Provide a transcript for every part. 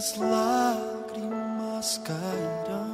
as lágrimas cairão,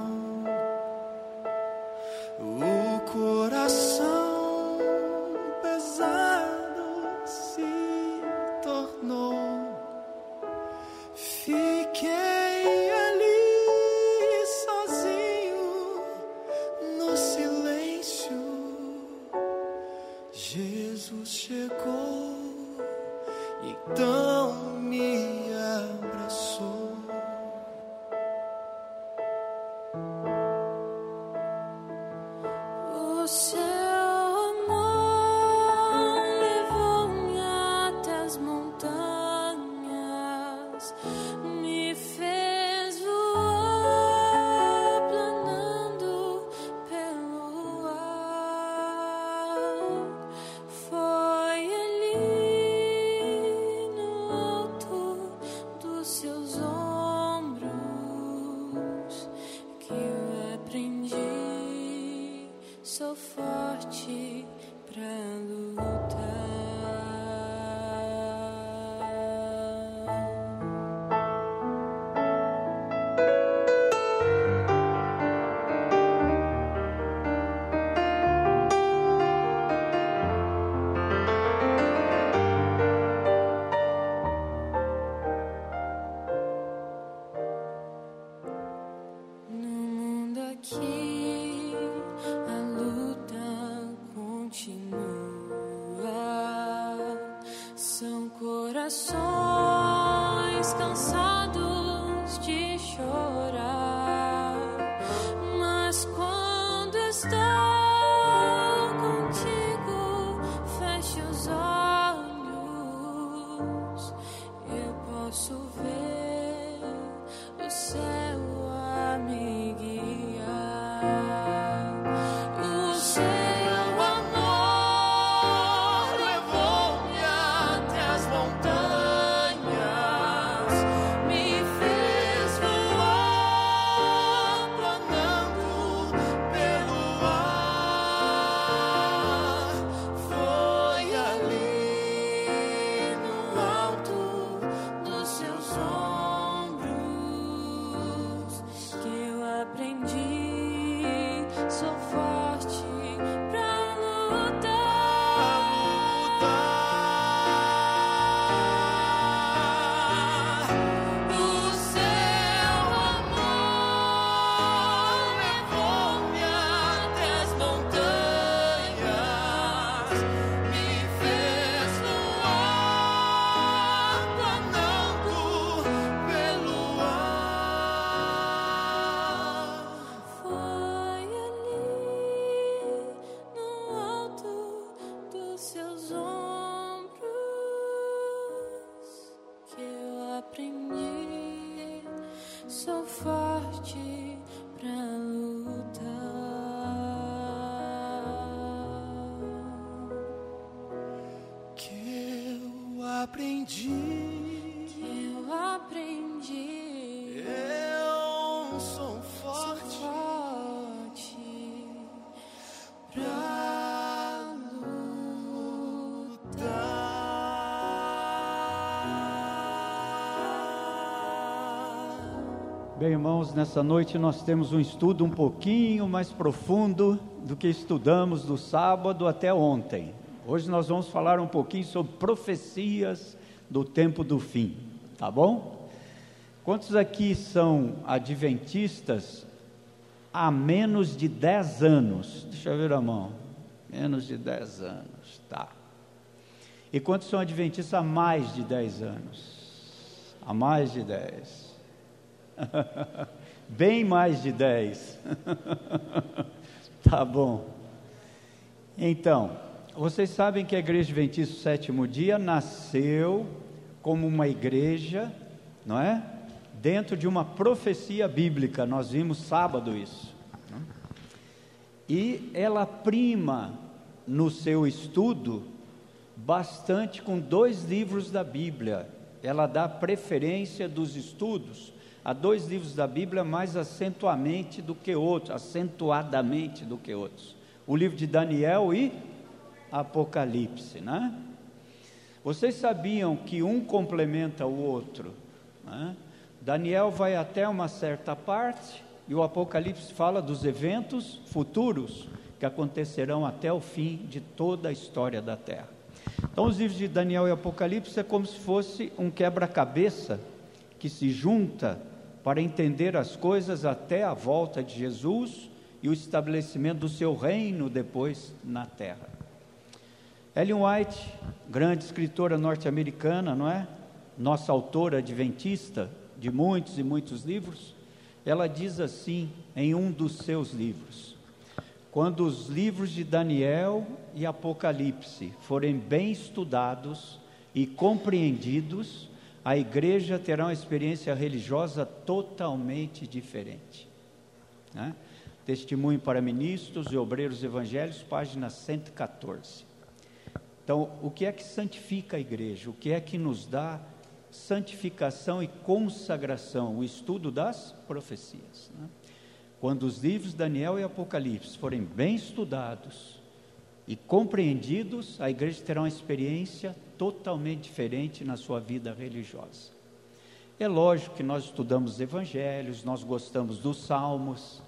Bem, irmãos, nessa noite nós temos um estudo um pouquinho mais profundo do que estudamos do sábado até ontem. Hoje nós vamos falar um pouquinho sobre profecias do tempo do fim, tá bom? Quantos aqui são adventistas há menos de 10 anos? Deixa eu ver a mão. Menos de 10 anos, tá. E quantos são adventistas há mais de 10 anos? Há mais de 10. Bem mais de 10. tá bom. Então, vocês sabem que a Igreja Adventista do Sétimo Dia nasceu como uma igreja, não é? Dentro de uma profecia bíblica, nós vimos sábado isso. E ela prima no seu estudo bastante com dois livros da Bíblia. Ela dá preferência dos estudos a dois livros da Bíblia mais acentuamente do que outros, acentuadamente do que outros. O livro de Daniel e Apocalipse, né? Vocês sabiam que um complementa o outro, né? Daniel vai até uma certa parte e o Apocalipse fala dos eventos futuros que acontecerão até o fim de toda a história da Terra. Então, os livros de Daniel e Apocalipse é como se fosse um quebra-cabeça que se junta para entender as coisas até a volta de Jesus e o estabelecimento do seu reino depois na terra. Ellen White, grande escritora norte-americana, não é? Nossa autora adventista de muitos e muitos livros, ela diz assim em um dos seus livros: Quando os livros de Daniel e Apocalipse forem bem estudados e compreendidos, a igreja terá uma experiência religiosa totalmente diferente. Né? Testemunho para Ministros e Obreiros Evangélicos, página 114. Então, o que é que santifica a igreja? O que é que nos dá santificação e consagração? O estudo das profecias. Né? Quando os livros Daniel e Apocalipse forem bem estudados e compreendidos, a igreja terá uma experiência totalmente diferente na sua vida religiosa. É lógico que nós estudamos evangelhos, nós gostamos dos salmos,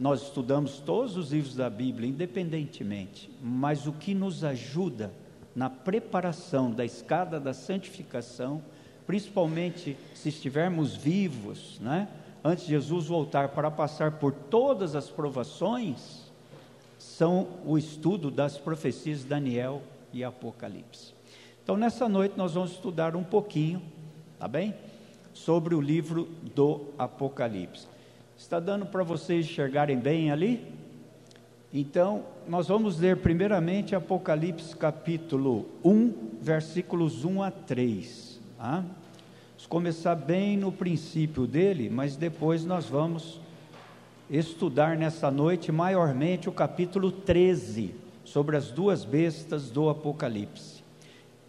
nós estudamos todos os livros da Bíblia, independentemente, mas o que nos ajuda na preparação da escada da santificação, principalmente se estivermos vivos, né? antes de Jesus voltar para passar por todas as provações, são o estudo das profecias de Daniel e Apocalipse. Então, nessa noite, nós vamos estudar um pouquinho, tá bem? Sobre o livro do Apocalipse. Está dando para vocês enxergarem bem ali? Então, nós vamos ler primeiramente Apocalipse capítulo 1, versículos 1 a 3. Tá? Vamos começar bem no princípio dele, mas depois nós vamos estudar nessa noite maiormente o capítulo 13, sobre as duas bestas do Apocalipse.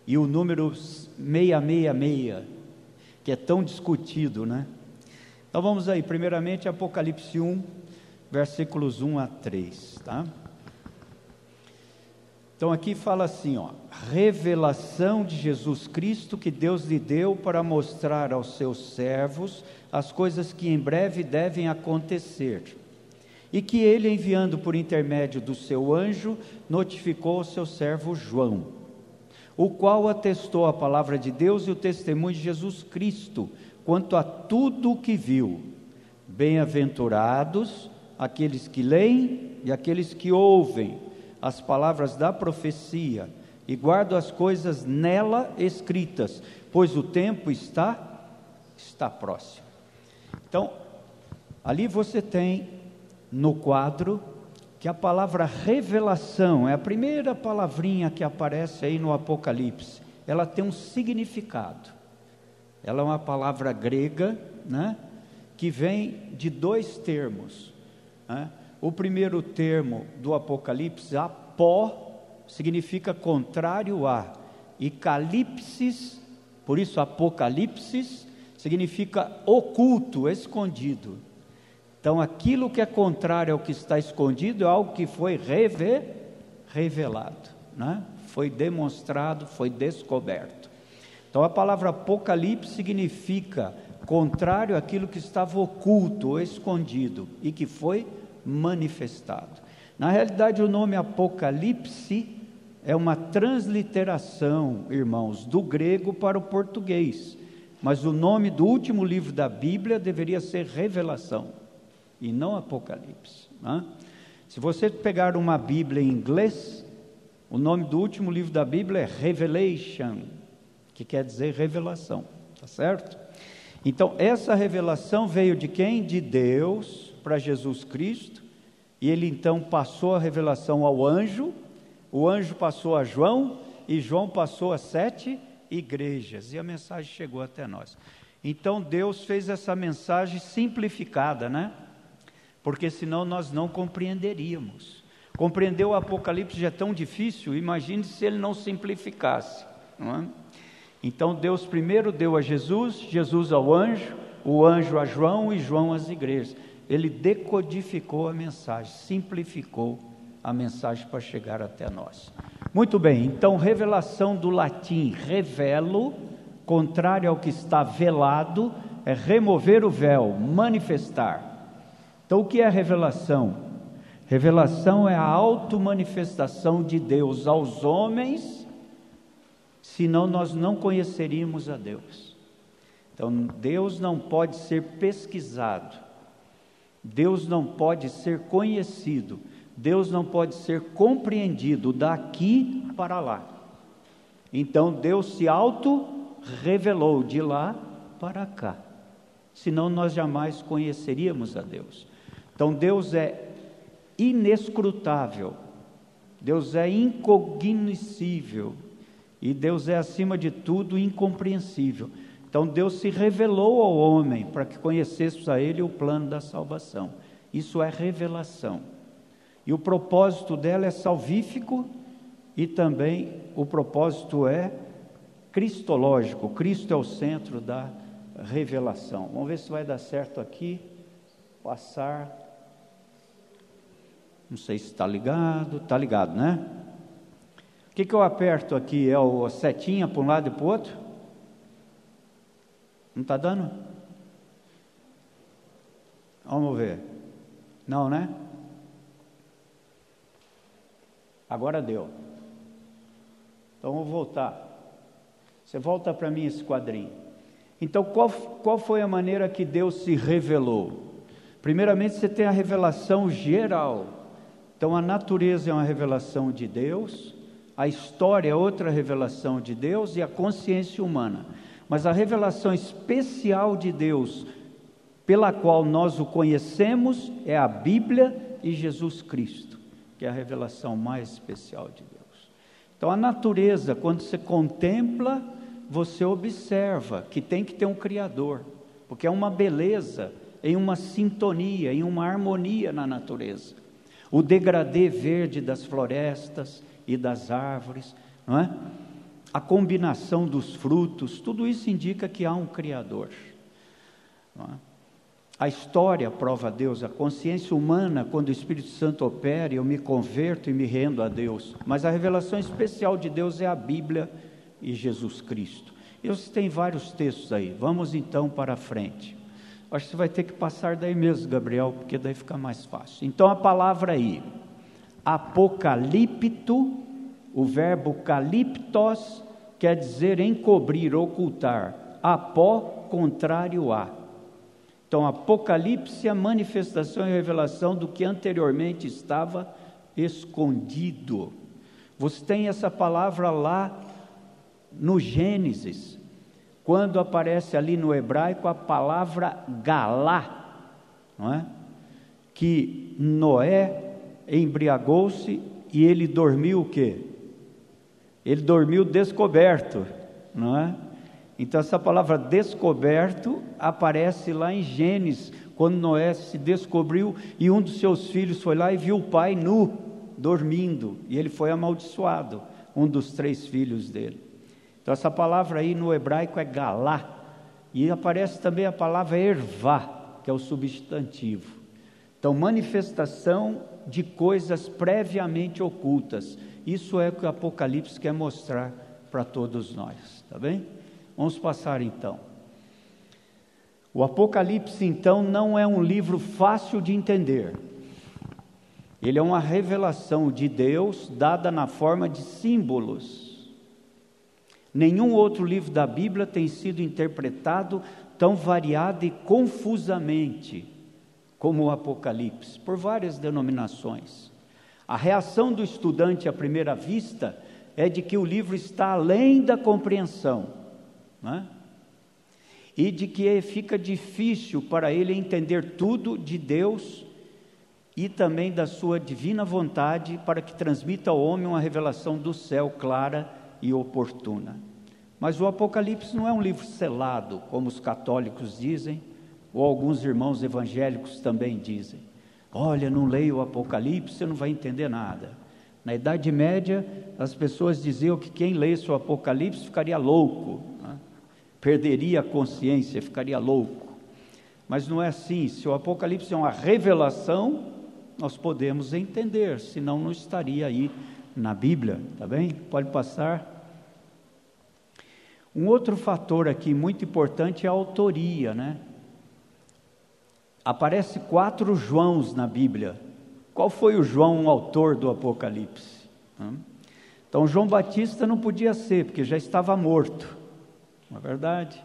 E o número 666, que é tão discutido, né? Então vamos aí, primeiramente Apocalipse 1, versículos 1 a 3, tá? Então aqui fala assim, ó, revelação de Jesus Cristo que Deus lhe deu para mostrar aos seus servos as coisas que em breve devem acontecer. E que ele, enviando por intermédio do seu anjo, notificou ao seu servo João, o qual atestou a palavra de Deus e o testemunho de Jesus Cristo quanto a tudo o que viu. Bem-aventurados aqueles que leem e aqueles que ouvem as palavras da profecia e guardam as coisas nela escritas, pois o tempo está está próximo. Então, ali você tem no quadro que a palavra revelação é a primeira palavrinha que aparece aí no Apocalipse. Ela tem um significado. Ela é uma palavra grega, né, que vem de dois termos. Né? O primeiro termo do Apocalipse, apó, significa contrário a, e calipsis, por isso Apocalipse, significa oculto, escondido. Então, aquilo que é contrário ao que está escondido é algo que foi reve, revelado, né? foi demonstrado, foi descoberto. Então a palavra Apocalipse significa contrário àquilo que estava oculto ou escondido e que foi manifestado. Na realidade, o nome Apocalipse é uma transliteração, irmãos, do grego para o português. Mas o nome do último livro da Bíblia deveria ser Revelação e não Apocalipse. Né? Se você pegar uma Bíblia em inglês, o nome do último livro da Bíblia é Revelation que quer dizer revelação, tá certo? Então, essa revelação veio de quem? De Deus para Jesus Cristo, e ele então passou a revelação ao anjo, o anjo passou a João, e João passou a sete igrejas, e a mensagem chegou até nós. Então, Deus fez essa mensagem simplificada, né? Porque senão nós não compreenderíamos. Compreender o Apocalipse já é tão difícil, imagine se ele não simplificasse, não é? Então Deus primeiro deu a Jesus, Jesus ao anjo, o anjo a João e João às igrejas. Ele decodificou a mensagem, simplificou a mensagem para chegar até nós. Muito bem, então revelação do latim revelo, contrário ao que está velado, é remover o véu, manifestar. Então, o que é revelação? Revelação é a auto-manifestação de Deus aos homens, senão nós não conheceríamos a Deus. Então, Deus não pode ser pesquisado, Deus não pode ser conhecido, Deus não pode ser compreendido daqui para lá. Então, Deus se auto-revelou de lá para cá, senão nós jamais conheceríamos a Deus. Então, Deus é inescrutável, Deus é incognoscível e Deus é, acima de tudo, incompreensível. Então, Deus se revelou ao homem para que conhecêssemos a Ele o plano da salvação. Isso é revelação. E o propósito dela é salvífico e também o propósito é cristológico. Cristo é o centro da revelação. Vamos ver se vai dar certo aqui. Passar. Não sei se está ligado. Está ligado, né? O que, que eu aperto aqui? É o setinha para um lado e para o outro? Não está dando? Vamos ver. Não, né? Agora deu. Então vou voltar. Você volta para mim esse quadrinho. Então, qual, qual foi a maneira que Deus se revelou? Primeiramente, você tem a revelação geral. Então, a natureza é uma revelação de Deus, a história é outra revelação de Deus e a consciência humana. Mas a revelação especial de Deus, pela qual nós o conhecemos, é a Bíblia e Jesus Cristo, que é a revelação mais especial de Deus. Então, a natureza, quando você contempla, você observa que tem que ter um Criador, porque é uma beleza, em uma sintonia, em uma harmonia na natureza. O degradê verde das florestas e das árvores, não é? a combinação dos frutos, tudo isso indica que há um Criador. É? A história prova a Deus, a consciência humana, quando o Espírito Santo opera, eu me converto e me rendo a Deus. Mas a revelação especial de Deus é a Bíblia e Jesus Cristo. Eu tem vários textos aí, vamos então para frente. Acho que você vai ter que passar daí mesmo, Gabriel, porque daí fica mais fácil. Então a palavra aí, apocalipto, o verbo caliptos quer dizer encobrir, ocultar. Apó, contrário a. Então, Apocalipse é a manifestação e revelação do que anteriormente estava escondido. Você tem essa palavra lá no Gênesis, quando aparece ali no hebraico a palavra galá, não é? Que Noé embriagou-se e ele dormiu o quê? Ele dormiu descoberto, não é? Então essa palavra descoberto aparece lá em Gênesis, quando Noé se descobriu e um dos seus filhos foi lá e viu o pai nu, dormindo, e ele foi amaldiçoado, um dos três filhos dele. Então, essa palavra aí no hebraico é galá, e aparece também a palavra ervá, que é o substantivo. Então, manifestação de coisas previamente ocultas. Isso é o que o Apocalipse quer mostrar para todos nós, tá bem? Vamos passar então. O Apocalipse, então, não é um livro fácil de entender. Ele é uma revelação de Deus dada na forma de símbolos. Nenhum outro livro da Bíblia tem sido interpretado tão variada e confusamente como o Apocalipse, por várias denominações. A reação do estudante à primeira vista é de que o livro está além da compreensão, né? e de que fica difícil para ele entender tudo de Deus e também da sua divina vontade para que transmita ao homem uma revelação do céu clara e oportuna. Mas o Apocalipse não é um livro selado, como os católicos dizem, ou alguns irmãos evangélicos também dizem. Olha, não leia o Apocalipse, você não vai entender nada. Na Idade Média, as pessoas diziam que quem lesse o Apocalipse ficaria louco? Perderia a consciência, ficaria louco. Mas não é assim. Se o Apocalipse é uma revelação, nós podemos entender, senão não estaria aí na Bíblia, tá bem? Pode passar. Um outro fator aqui muito importante é a autoria, né? Aparece quatro Joãos na Bíblia. Qual foi o João, o autor do Apocalipse? Então, João Batista não podia ser, porque já estava morto, não é verdade?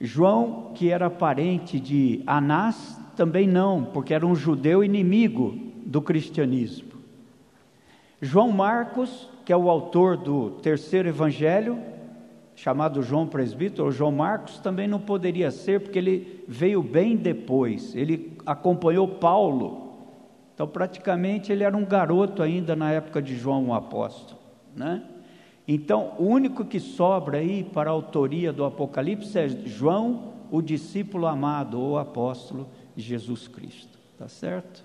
João, que era parente de Anás, também não, porque era um judeu inimigo do cristianismo. João Marcos, que é o autor do terceiro evangelho, chamado João Presbítero, João Marcos, também não poderia ser, porque ele veio bem depois, ele acompanhou Paulo. Então, praticamente, ele era um garoto ainda na época de João o Apóstolo, né? Então, o único que sobra aí para a autoria do Apocalipse é João, o discípulo amado ou apóstolo Jesus Cristo, tá certo?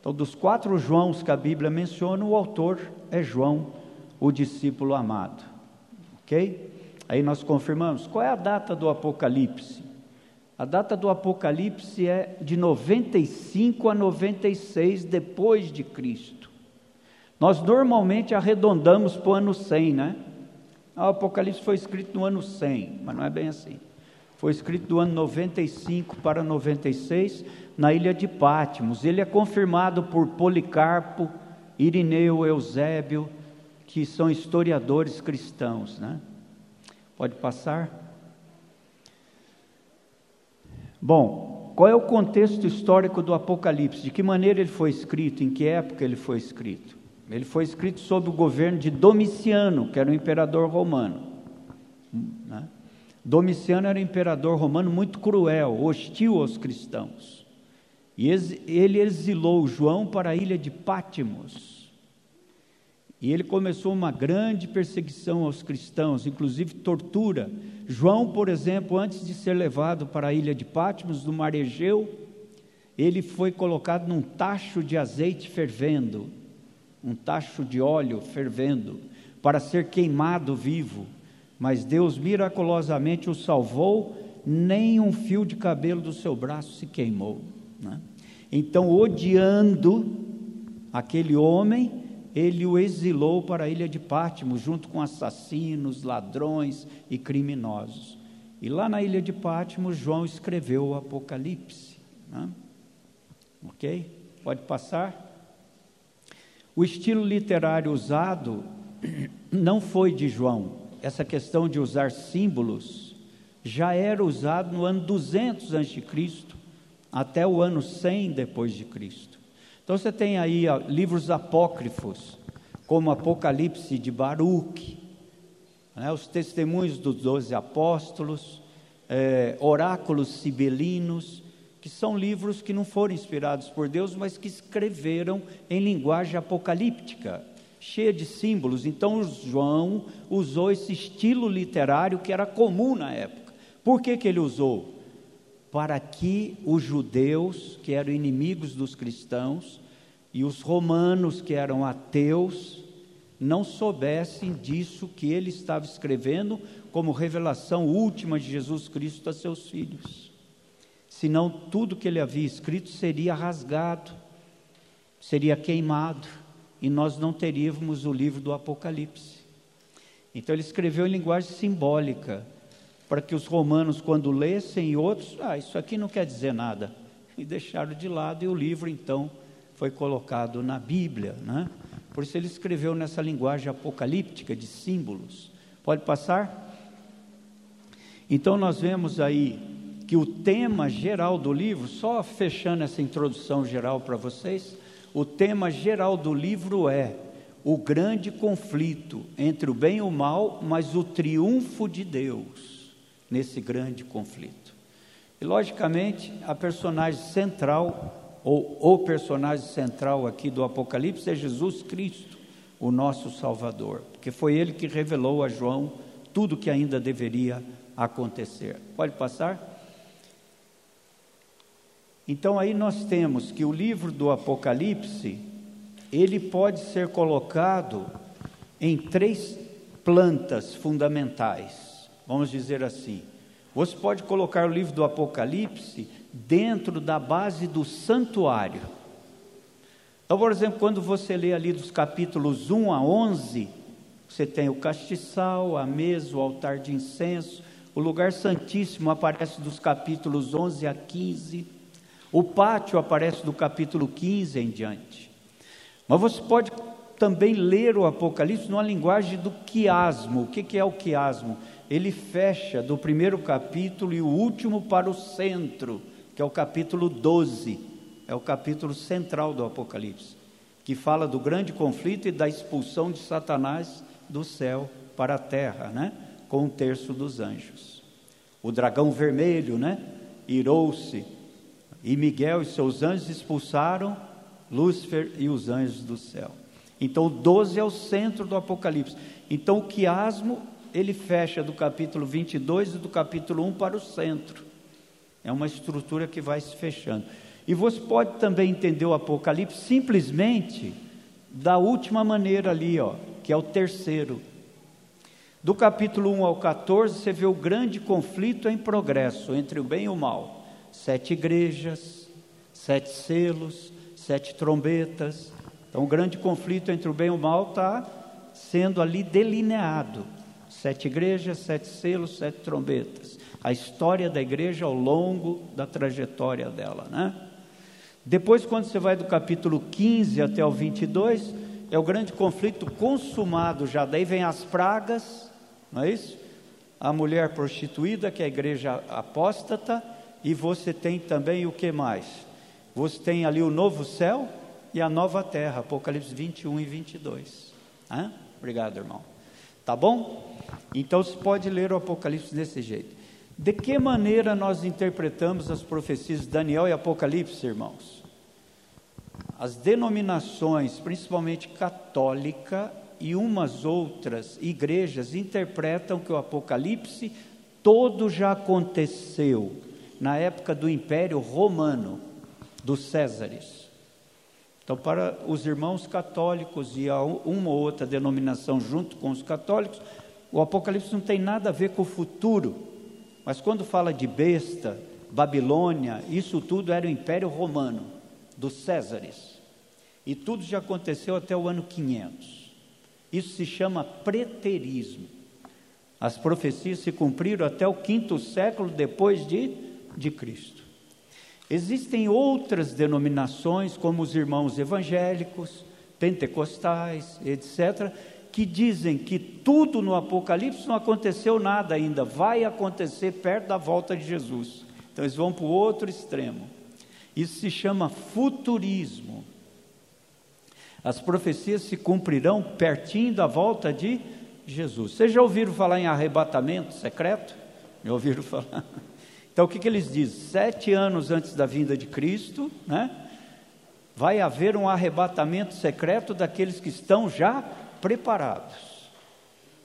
Então, dos quatro Joãos que a Bíblia menciona, o autor é João, o discípulo amado, ok? Aí nós confirmamos qual é a data do Apocalipse. A data do Apocalipse é de 95 a 96 depois de Cristo. Nós normalmente arredondamos para o ano 100, né? O Apocalipse foi escrito no ano 100, mas não é bem assim. Foi escrito do ano 95 para 96 na ilha de Pátimos. Ele é confirmado por Policarpo, Irineu, Eusébio, que são historiadores cristãos, né? Pode passar? Bom, qual é o contexto histórico do Apocalipse? De que maneira ele foi escrito? Em que época ele foi escrito? Ele foi escrito sob o governo de Domiciano, que era o imperador romano. Né? Domiciano era um imperador romano muito cruel, hostil aos cristãos. E ele exilou João para a ilha de Pátimos e ele começou uma grande perseguição aos cristãos, inclusive tortura. João, por exemplo, antes de ser levado para a ilha de Patmos, no mar Egeu, ele foi colocado num tacho de azeite fervendo, um tacho de óleo fervendo, para ser queimado vivo. Mas Deus miraculosamente o salvou, nem um fio de cabelo do seu braço se queimou. Né? Então, odiando aquele homem, ele o exilou para a ilha de Pátimo, junto com assassinos, ladrões e criminosos. E lá na ilha de Pátimo, João escreveu o Apocalipse. Né? Ok? Pode passar? O estilo literário usado não foi de João. Essa questão de usar símbolos já era usado no ano 200 a.C. até o ano 100 depois de Cristo. Então você tem aí ó, livros apócrifos, como Apocalipse de Baruch, né, os testemunhos dos doze apóstolos, é, oráculos sibelinos, que são livros que não foram inspirados por Deus, mas que escreveram em linguagem apocalíptica, cheia de símbolos. Então João usou esse estilo literário que era comum na época. Por que, que ele usou? para que os judeus, que eram inimigos dos cristãos, e os romanos, que eram ateus, não soubessem disso que ele estava escrevendo como revelação última de Jesus Cristo a seus filhos. Senão tudo que ele havia escrito seria rasgado, seria queimado, e nós não teríamos o livro do Apocalipse. Então ele escreveu em linguagem simbólica, para que os romanos, quando lessem, e outros, ah, isso aqui não quer dizer nada, e deixaram de lado, e o livro então foi colocado na Bíblia, né? Por isso ele escreveu nessa linguagem apocalíptica de símbolos. Pode passar? Então nós vemos aí que o tema geral do livro, só fechando essa introdução geral para vocês, o tema geral do livro é o grande conflito entre o bem e o mal, mas o triunfo de Deus nesse grande conflito. E, logicamente, a personagem central, ou o personagem central aqui do Apocalipse é Jesus Cristo, o nosso Salvador, porque foi ele que revelou a João tudo que ainda deveria acontecer. Pode passar? Então aí nós temos que o livro do Apocalipse, ele pode ser colocado em três plantas fundamentais vamos dizer assim. Você pode colocar o livro do Apocalipse dentro da base do santuário. Então, por exemplo, quando você lê ali dos capítulos 1 a 11, Você tem o castiçal, a mesa, o altar de incenso, o lugar santíssimo aparece dos capítulos 11 a 15, o pátio aparece do capítulo 15 em diante. Mas você pode também ler o Apocalipse numa linguagem do quiasmo. O que é o quiasmo? Ele fecha do primeiro capítulo e o último para o centro, que é o capítulo 12, é o capítulo central do Apocalipse, que fala do grande conflito e da expulsão de Satanás do céu para a terra, né? com um terço dos anjos. O dragão vermelho, né? Irou-se, e Miguel e seus anjos expulsaram Lúcifer e os anjos do céu. Então, o 12 é o centro do Apocalipse. Então, o quiasmo, ele fecha do capítulo 22 e do capítulo 1 para o centro. É uma estrutura que vai se fechando. E você pode também entender o Apocalipse simplesmente da última maneira ali, ó, que é o terceiro. Do capítulo 1 ao 14, você vê o grande conflito em progresso entre o bem e o mal. Sete igrejas, sete selos, sete trombetas, então, o grande conflito entre o bem e o mal está sendo ali delineado. Sete igrejas, sete selos, sete trombetas. A história da igreja ao longo da trajetória dela, né? Depois, quando você vai do capítulo 15 até o 22, é o grande conflito consumado já. Daí vem as pragas, não é isso? A mulher prostituída, que é a igreja apóstata, e você tem também o que mais? Você tem ali o novo céu e a nova terra, Apocalipse 21 e 22. Hã? Obrigado, irmão. Tá bom? Então se pode ler o Apocalipse desse jeito. De que maneira nós interpretamos as profecias de Daniel e Apocalipse, irmãos? As denominações, principalmente católica e umas outras igrejas, interpretam que o Apocalipse todo já aconteceu na época do Império Romano, dos Césares. Então, para os irmãos católicos e uma ou outra denominação junto com os católicos, o Apocalipse não tem nada a ver com o futuro. Mas quando fala de besta, Babilônia, isso tudo era o Império Romano, dos Césares. E tudo já aconteceu até o ano 500. Isso se chama preterismo. As profecias se cumpriram até o quinto século depois de, de Cristo. Existem outras denominações, como os irmãos evangélicos, pentecostais, etc., que dizem que tudo no Apocalipse não aconteceu nada ainda, vai acontecer perto da volta de Jesus. Então eles vão para o outro extremo. Isso se chama futurismo. As profecias se cumprirão pertinho da volta de Jesus. Vocês já ouviram falar em arrebatamento secreto? Já ouviram falar? Então o que, que eles dizem? Sete anos antes da vinda de Cristo, né? Vai haver um arrebatamento secreto daqueles que estão já preparados.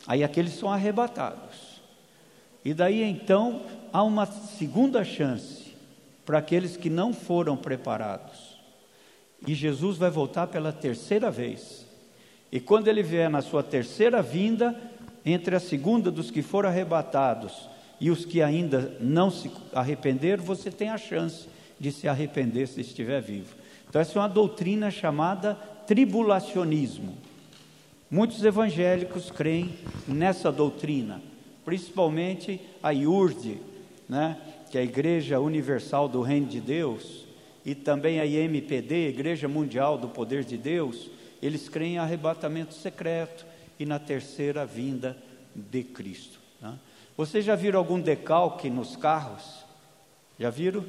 Aí aqueles são arrebatados. E daí então há uma segunda chance para aqueles que não foram preparados. E Jesus vai voltar pela terceira vez. E quando ele vier na sua terceira vinda, entre a segunda dos que foram arrebatados e os que ainda não se arrependeram, você tem a chance de se arrepender se estiver vivo. Então, essa é uma doutrina chamada tribulacionismo. Muitos evangélicos creem nessa doutrina, principalmente a IURD, né, que é a Igreja Universal do Reino de Deus, e também a IMPD, Igreja Mundial do Poder de Deus, eles creem em arrebatamento secreto e na terceira vinda de Cristo. Né? Vocês já viram algum decalque nos carros? Já viram?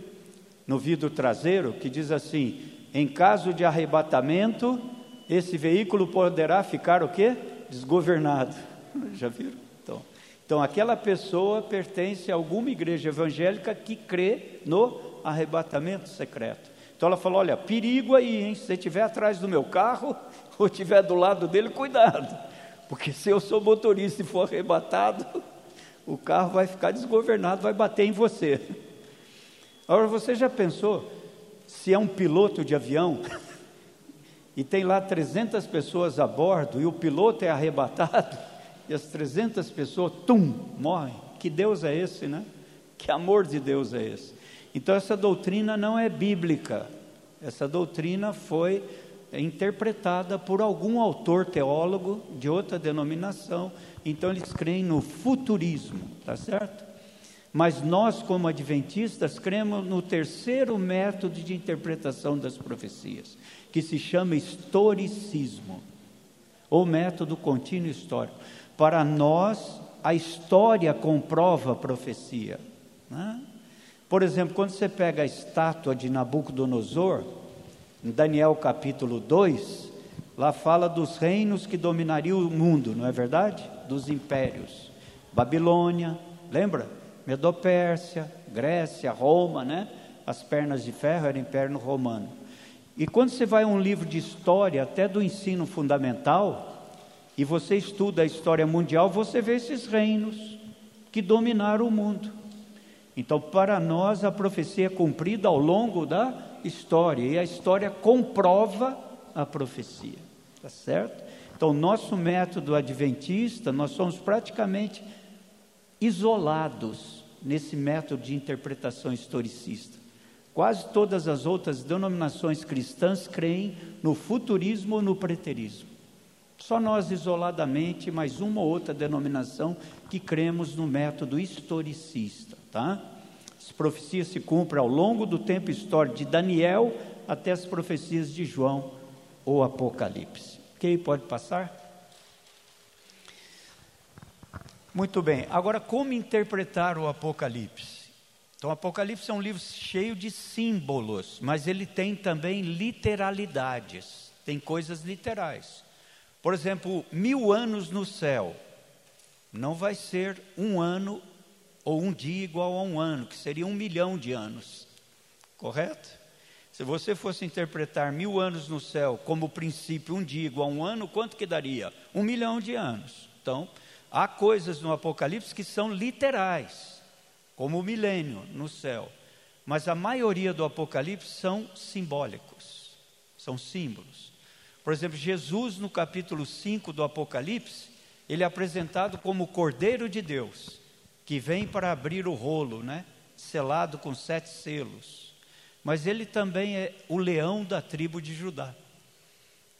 No vidro traseiro, que diz assim: em caso de arrebatamento, esse veículo poderá ficar o quê? Desgovernado. Já viram? Então, então aquela pessoa pertence a alguma igreja evangélica que crê no arrebatamento secreto. Então ela falou: olha, perigo aí, hein? Se você estiver atrás do meu carro ou estiver do lado dele, cuidado. Porque se eu sou motorista e for arrebatado, o carro vai ficar desgovernado, vai bater em você. Agora, você já pensou se é um piloto de avião e tem lá 300 pessoas a bordo e o piloto é arrebatado e as 300 pessoas, tum, morrem? Que Deus é esse, né? Que amor de Deus é esse? Então, essa doutrina não é bíblica, essa doutrina foi interpretada por algum autor teólogo de outra denominação. Então eles creem no futurismo, tá certo? Mas nós, como adventistas, cremos no terceiro método de interpretação das profecias, que se chama historicismo, ou método contínuo histórico. Para nós, a história comprova a profecia. Né? Por exemplo, quando você pega a estátua de Nabucodonosor, em Daniel capítulo 2, lá fala dos reinos que dominariam o mundo, não é verdade? Dos impérios. Babilônia, lembra? Medopérsia, Grécia, Roma, né? As pernas de ferro era Império Romano. E quando você vai a um livro de história, até do ensino fundamental, e você estuda a história mundial, você vê esses reinos que dominaram o mundo. Então, para nós, a profecia é cumprida ao longo da história, e a história comprova a profecia, tá certo? Então, nosso método adventista, nós somos praticamente isolados nesse método de interpretação historicista. Quase todas as outras denominações cristãs creem no futurismo ou no preterismo. Só nós isoladamente, mais uma ou outra denominação que cremos no método historicista, tá? As profecias se cumprem ao longo do tempo histórico de Daniel até as profecias de João ou Apocalipse. Pode passar? Muito bem. Agora, como interpretar o Apocalipse? Então, o Apocalipse é um livro cheio de símbolos, mas ele tem também literalidades, tem coisas literais. Por exemplo, mil anos no céu não vai ser um ano ou um dia igual a um ano, que seria um milhão de anos, correto? Se você fosse interpretar mil anos no céu como princípio, um dia igual a um ano, quanto que daria? Um milhão de anos. Então, há coisas no Apocalipse que são literais, como o milênio no céu, mas a maioria do Apocalipse são simbólicos, são símbolos. Por exemplo, Jesus, no capítulo 5 do Apocalipse, ele é apresentado como o Cordeiro de Deus, que vem para abrir o rolo, né? selado com sete selos. Mas ele também é o leão da tribo de Judá.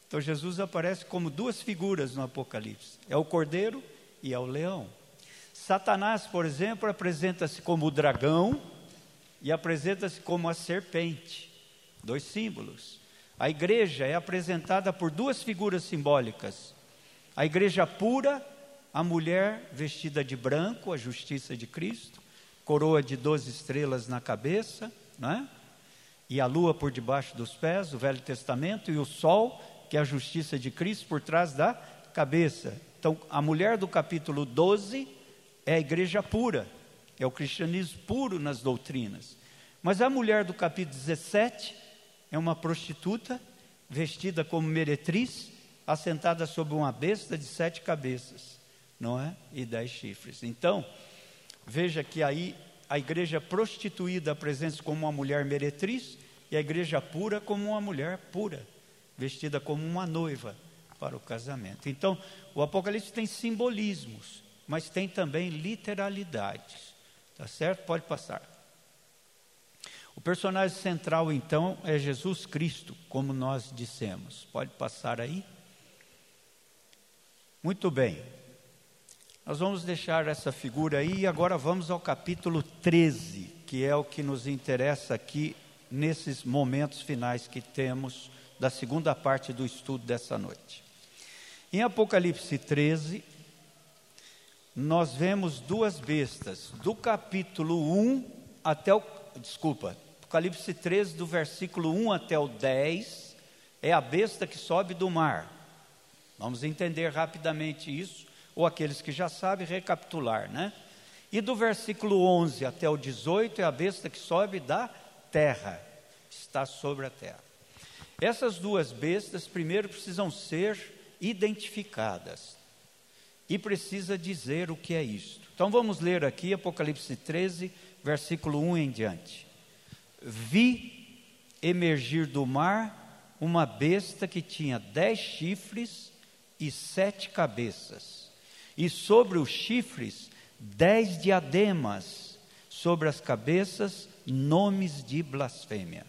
Então Jesus aparece como duas figuras no Apocalipse: é o cordeiro e é o leão. Satanás, por exemplo, apresenta-se como o dragão e apresenta-se como a serpente, dois símbolos. A igreja é apresentada por duas figuras simbólicas: a igreja pura, a mulher vestida de branco, a justiça de Cristo, coroa de doze estrelas na cabeça, não é? E a lua por debaixo dos pés, o Velho Testamento, e o sol, que é a justiça de Cristo, por trás da cabeça. Então, a mulher do capítulo 12 é a igreja pura, é o cristianismo puro nas doutrinas. Mas a mulher do capítulo 17 é uma prostituta vestida como meretriz, assentada sobre uma besta de sete cabeças, não é? E dez chifres. Então, veja que aí a igreja prostituída apresenta-se como uma mulher meretriz e a igreja pura como uma mulher pura, vestida como uma noiva para o casamento. Então, o Apocalipse tem simbolismos, mas tem também literalidades. Tá certo? Pode passar. O personagem central, então, é Jesus Cristo, como nós dissemos. Pode passar aí? Muito bem. Nós vamos deixar essa figura aí e agora vamos ao capítulo 13, que é o que nos interessa aqui nesses momentos finais que temos da segunda parte do estudo dessa noite. Em Apocalipse 13, nós vemos duas bestas, do capítulo 1 até o. Desculpa, Apocalipse 13, do versículo 1 até o 10, é a besta que sobe do mar. Vamos entender rapidamente isso, ou aqueles que já sabem, recapitular, né? E do versículo 11 até o 18 é a besta que sobe da terra, está sobre a terra. Essas duas bestas, primeiro, precisam ser identificadas e precisa dizer o que é isto. Então vamos ler aqui Apocalipse 13, versículo 1 em diante vi emergir do mar uma besta que tinha dez chifres e sete cabeças, e sobre os chifres dez diademas, sobre as cabeças nomes de blasfêmia.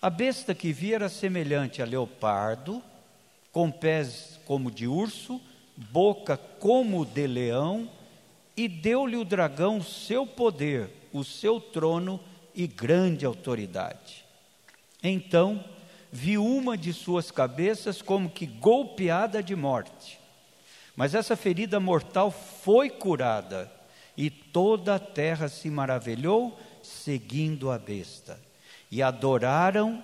A besta que via era semelhante a leopardo, com pés como de urso, boca como de leão, e deu-lhe o dragão o seu poder, o seu trono e grande autoridade. Então vi uma de suas cabeças como que golpeada de morte. Mas essa ferida mortal foi curada, e toda a terra se maravilhou, seguindo a besta. E adoraram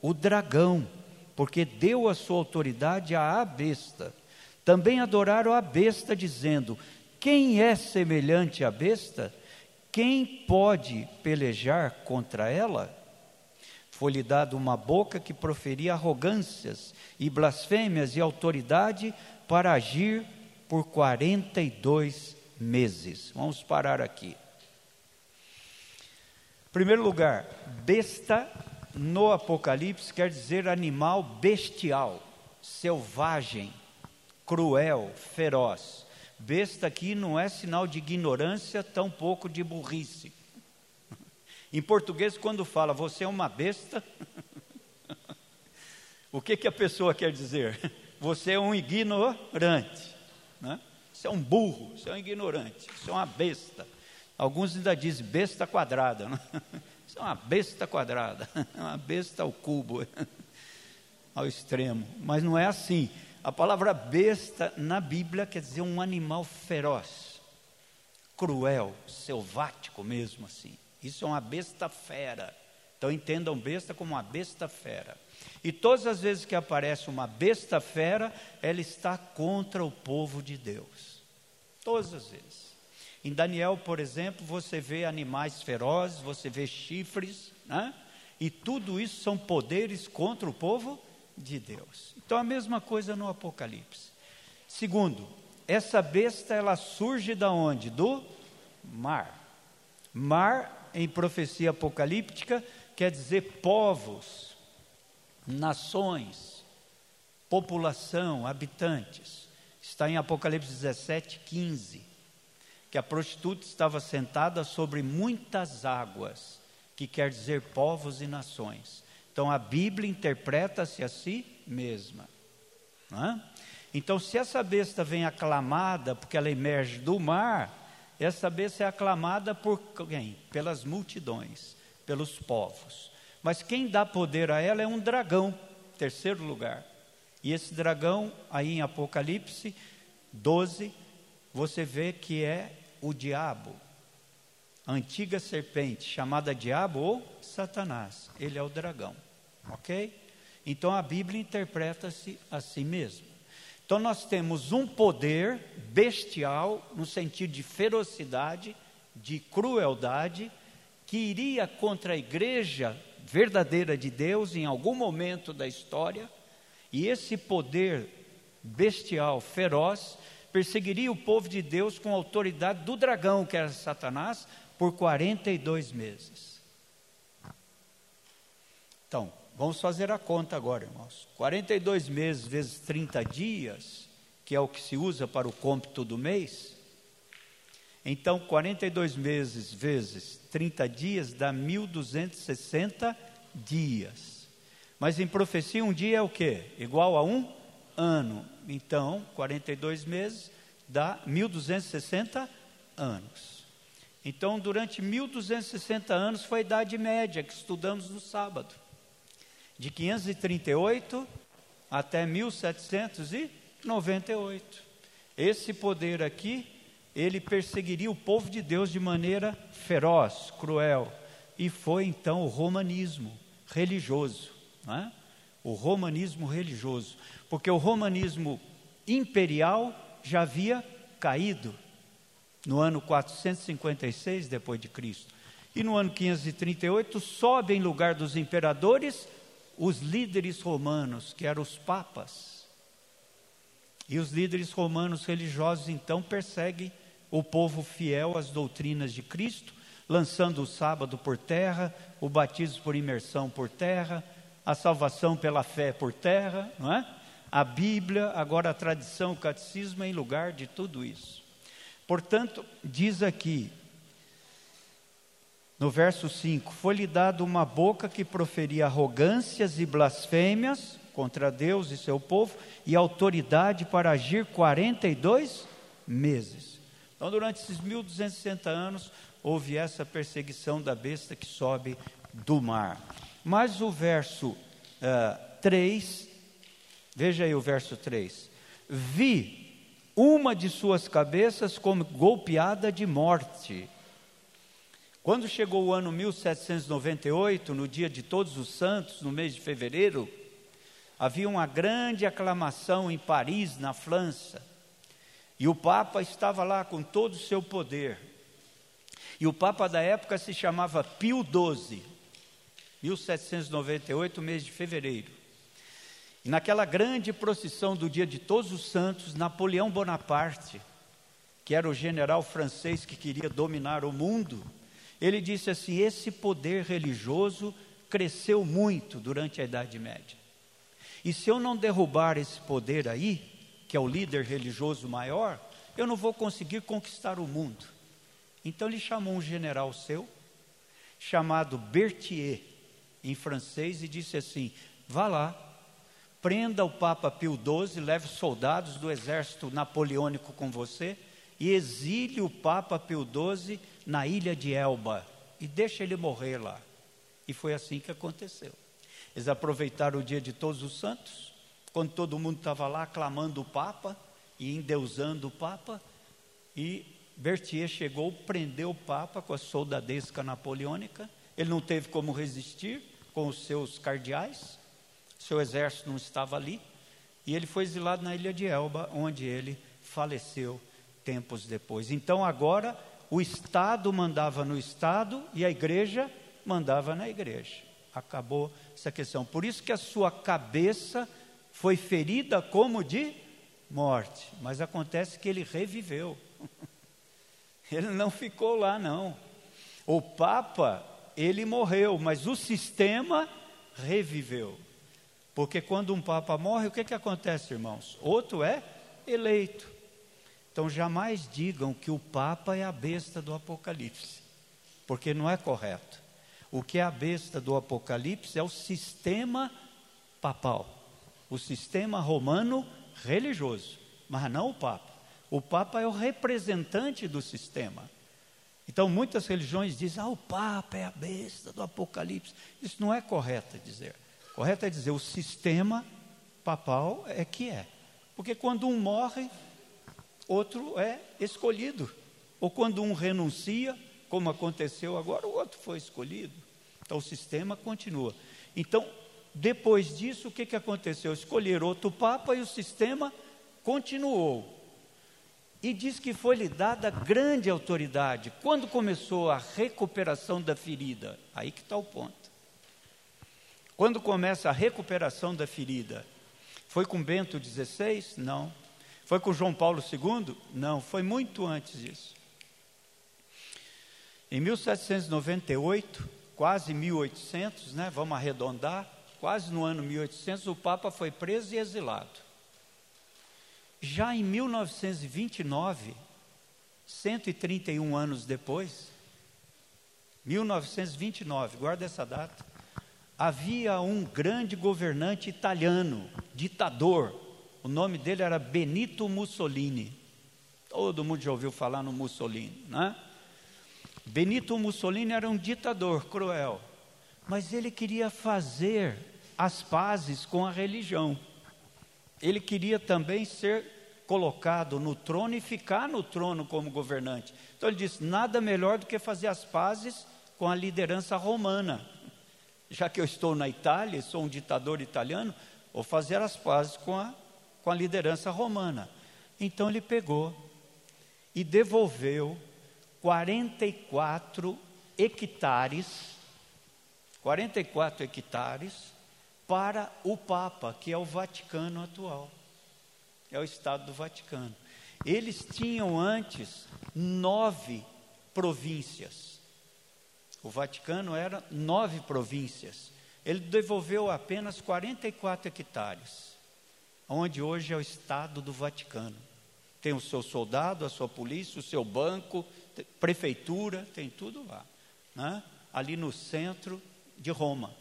o dragão, porque deu a sua autoridade à besta. Também adoraram a besta, dizendo: Quem é semelhante à besta? Quem pode pelejar contra ela? Foi-lhe dado uma boca que proferia arrogâncias e blasfêmias e autoridade para agir por 42 meses. Vamos parar aqui. Em primeiro lugar, besta no Apocalipse quer dizer animal bestial, selvagem, cruel, feroz. Besta aqui não é sinal de ignorância, tampouco de burrice. Em português, quando fala você é uma besta, o que, que a pessoa quer dizer? Você é um ignorante, né? você é um burro, você é um ignorante, você é uma besta. Alguns ainda dizem besta quadrada, né? Isso é uma besta quadrada, uma besta ao cubo, ao extremo. Mas não é assim. A palavra besta na Bíblia quer dizer um animal feroz, cruel, selvático mesmo assim. Isso é uma besta fera. Então entendam besta como uma besta fera. E todas as vezes que aparece uma besta fera, ela está contra o povo de Deus. Todas as vezes. Em Daniel, por exemplo, você vê animais ferozes, você vê chifres, né? e tudo isso são poderes contra o povo de Deus. Então a mesma coisa no Apocalipse. Segundo, essa besta ela surge da onde? Do mar. Mar em profecia apocalíptica quer dizer povos, nações, população, habitantes. Está em Apocalipse 17, 15. Que a prostituta estava sentada sobre muitas águas, que quer dizer povos e nações. Então a Bíblia interpreta-se a si mesma. É? Então, se essa besta vem aclamada porque ela emerge do mar, essa besta é aclamada por quem? Pelas multidões, pelos povos. Mas quem dá poder a ela é um dragão, terceiro lugar. E esse dragão, aí em Apocalipse 12, você vê que é o diabo, a antiga serpente, chamada diabo ou Satanás. Ele é o dragão, ok? Então a Bíblia interpreta-se a si mesma. Então nós temos um poder bestial, no sentido de ferocidade, de crueldade, que iria contra a igreja verdadeira de Deus em algum momento da história, e esse poder bestial, feroz, perseguiria o povo de Deus com a autoridade do dragão, que era Satanás, por 42 meses. Então, vamos fazer a conta agora, irmãos. 42 meses vezes 30 dias, que é o que se usa para o cômputo do mês. Então, 42 meses vezes 30 dias dá 1260 dias. Mas em profecia, um dia é o quê? Igual a um ano. Então, 42 meses dá 1260 anos. Então, durante 1260 anos foi a Idade Média que estudamos no sábado. De 538 até 1798. Esse poder aqui, ele perseguiria o povo de Deus de maneira feroz, cruel. E foi então o romanismo religioso. É? O romanismo religioso. Porque o romanismo imperial já havia caído no ano 456 depois de Cristo. E no ano 538 sobe em lugar dos imperadores os líderes romanos, que eram os papas. E os líderes romanos religiosos então perseguem o povo fiel às doutrinas de Cristo, lançando o sábado por terra, o batismo por imersão por terra, a salvação pela fé por terra, não é? A Bíblia, agora a tradição, o catecismo em lugar de tudo isso. Portanto, diz aqui: No verso 5: Foi-lhe dado uma boca que proferia arrogâncias e blasfêmias contra Deus e seu povo, e autoridade para agir 42 meses. Então, durante esses 1260 anos, houve essa perseguição da besta que sobe do mar. Mas o verso uh, eh, 3, veja aí o verso 3: Vi uma de suas cabeças como golpeada de morte. Quando chegou o ano 1798, no dia de Todos os Santos, no mês de fevereiro, havia uma grande aclamação em Paris, na França, e o Papa estava lá com todo o seu poder. E o Papa da época se chamava Pio XII, 1798, mês de fevereiro. E naquela grande procissão do dia de Todos os Santos, Napoleão Bonaparte, que era o general francês que queria dominar o mundo, ele disse assim: esse poder religioso cresceu muito durante a Idade Média. E se eu não derrubar esse poder aí, que é o líder religioso maior, eu não vou conseguir conquistar o mundo. Então ele chamou um general seu, chamado Berthier, em francês, e disse assim: vá lá, prenda o Papa Pio XII, leve soldados do exército napoleônico com você e exile o Papa Pio XII na ilha de Elba e deixa ele morrer lá. E foi assim que aconteceu. Eles aproveitaram o dia de Todos os Santos, quando todo mundo estava lá aclamando o Papa e endeusando o Papa, e Berthier chegou, prendeu o Papa com a soldadesca napoleônica. Ele não teve como resistir com os seus cardeais, seu exército não estava ali, e ele foi exilado na ilha de Elba, onde ele faleceu tempos depois. Então agora o Estado mandava no Estado e a igreja mandava na igreja. Acabou essa questão. Por isso que a sua cabeça foi ferida como de morte. Mas acontece que ele reviveu. Ele não ficou lá, não. O Papa, ele morreu, mas o sistema reviveu. Porque quando um Papa morre, o que, que acontece, irmãos? Outro é eleito. Então jamais digam que o Papa é a besta do Apocalipse, porque não é correto. O que é a besta do Apocalipse é o sistema papal, o sistema romano religioso, mas não o Papa. O Papa é o representante do sistema. Então muitas religiões dizem: ah, o Papa é a besta do Apocalipse. Isso não é correto dizer. Correto é dizer o sistema papal é que é. Porque quando um morre, outro é escolhido. Ou quando um renuncia, como aconteceu agora, o outro foi escolhido. Então o sistema continua. Então, depois disso, o que, que aconteceu? Escolher outro Papa e o sistema continuou. E diz que foi-lhe dada grande autoridade. Quando começou a recuperação da ferida? Aí que está o ponto. Quando começa a recuperação da ferida? Foi com Bento XVI? Não. Foi com João Paulo II? Não, foi muito antes disso. Em 1798, quase 1800, né, vamos arredondar, quase no ano 1800, o Papa foi preso e exilado. Já em 1929, 131 anos depois, 1929, guarda essa data, havia um grande governante italiano, ditador, o nome dele era Benito Mussolini. Todo mundo já ouviu falar no Mussolini, né? Benito Mussolini era um ditador cruel, mas ele queria fazer as pazes com a religião. Ele queria também ser colocado no trono e ficar no trono como governante. Então ele disse: nada melhor do que fazer as pazes com a liderança romana. Já que eu estou na Itália, sou um ditador italiano, vou fazer as pazes com a com a liderança romana. Então ele pegou e devolveu 44 hectares, 44 hectares para o Papa, que é o Vaticano atual. É o Estado do Vaticano. Eles tinham antes nove províncias. O Vaticano era nove províncias. Ele devolveu apenas 44 hectares onde hoje é o Estado do Vaticano. Tem o seu soldado, a sua polícia, o seu banco, prefeitura, tem tudo lá. né? ali no centro de Roma.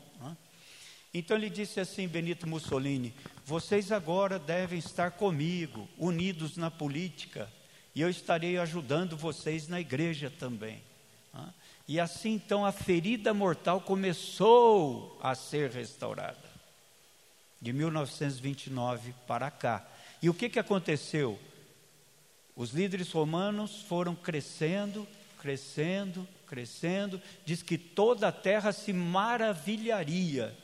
Então ele disse assim, Benito Mussolini: vocês agora devem estar comigo, unidos na política, e eu estarei ajudando vocês na igreja também. E assim então a ferida mortal começou a ser restaurada, de 1929 para cá. E o que, que aconteceu? Os líderes romanos foram crescendo, crescendo, crescendo, diz que toda a terra se maravilharia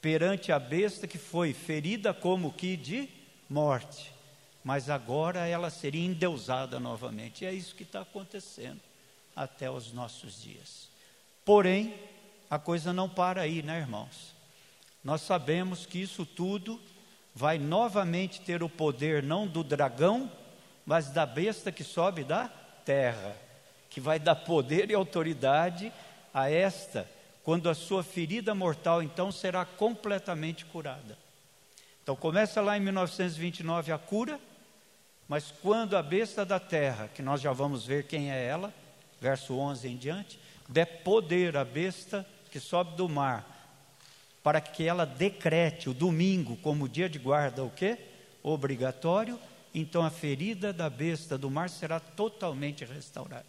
perante a besta que foi ferida como que de morte, mas agora ela seria endeusada novamente. E é isso que está acontecendo até os nossos dias. Porém, a coisa não para aí, né, irmãos? Nós sabemos que isso tudo vai novamente ter o poder não do dragão, mas da besta que sobe da terra, que vai dar poder e autoridade a esta, quando a sua ferida mortal então será completamente curada. Então começa lá em 1929 a cura, mas quando a besta da terra, que nós já vamos ver quem é ela, verso 11 em diante, der poder à besta que sobe do mar, para que ela decrete o domingo como dia de guarda o quê? Obrigatório, então a ferida da besta do mar será totalmente restaurada.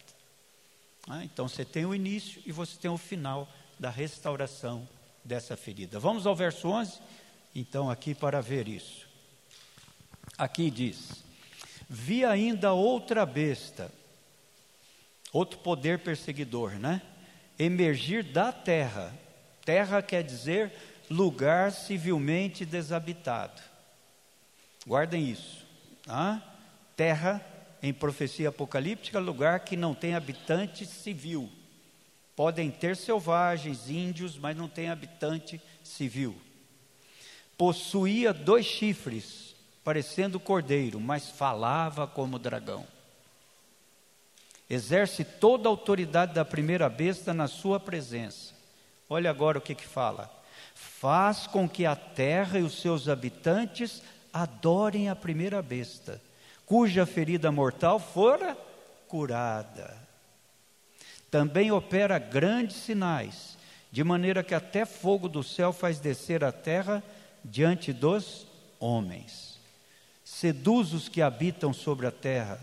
Ah, então você tem o início e você tem o final da restauração dessa ferida. Vamos ao verso 11, então, aqui para ver isso. Aqui diz: Vi ainda outra besta, outro poder perseguidor, né? Emergir da terra. Terra quer dizer lugar civilmente desabitado. Guardem isso. Ah, terra, em profecia apocalíptica, lugar que não tem habitante civil. Podem ter selvagens, índios, mas não tem habitante civil. Possuía dois chifres, parecendo cordeiro, mas falava como dragão. Exerce toda a autoridade da primeira besta na sua presença. Olha agora o que que fala. Faz com que a terra e os seus habitantes adorem a primeira besta, cuja ferida mortal fora curada. Também opera grandes sinais, de maneira que até fogo do céu faz descer a terra diante dos homens. Seduz os que habitam sobre a terra,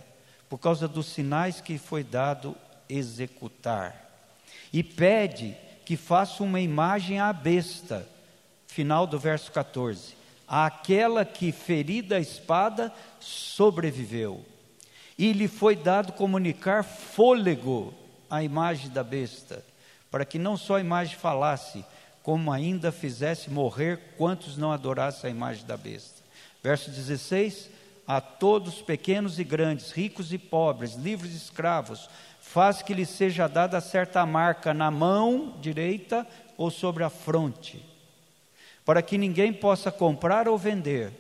por causa dos sinais que foi dado executar. E pede que faça uma imagem à besta, final do verso 14 àquela que, ferida a espada, sobreviveu. E lhe foi dado comunicar fôlego à imagem da besta, para que não só a imagem falasse, como ainda fizesse morrer quantos não adorassem a imagem da besta. Verso 16: A todos, pequenos e grandes, ricos e pobres, livres e escravos, faz que lhe seja dada certa marca na mão direita ou sobre a fronte para que ninguém possa comprar ou vender,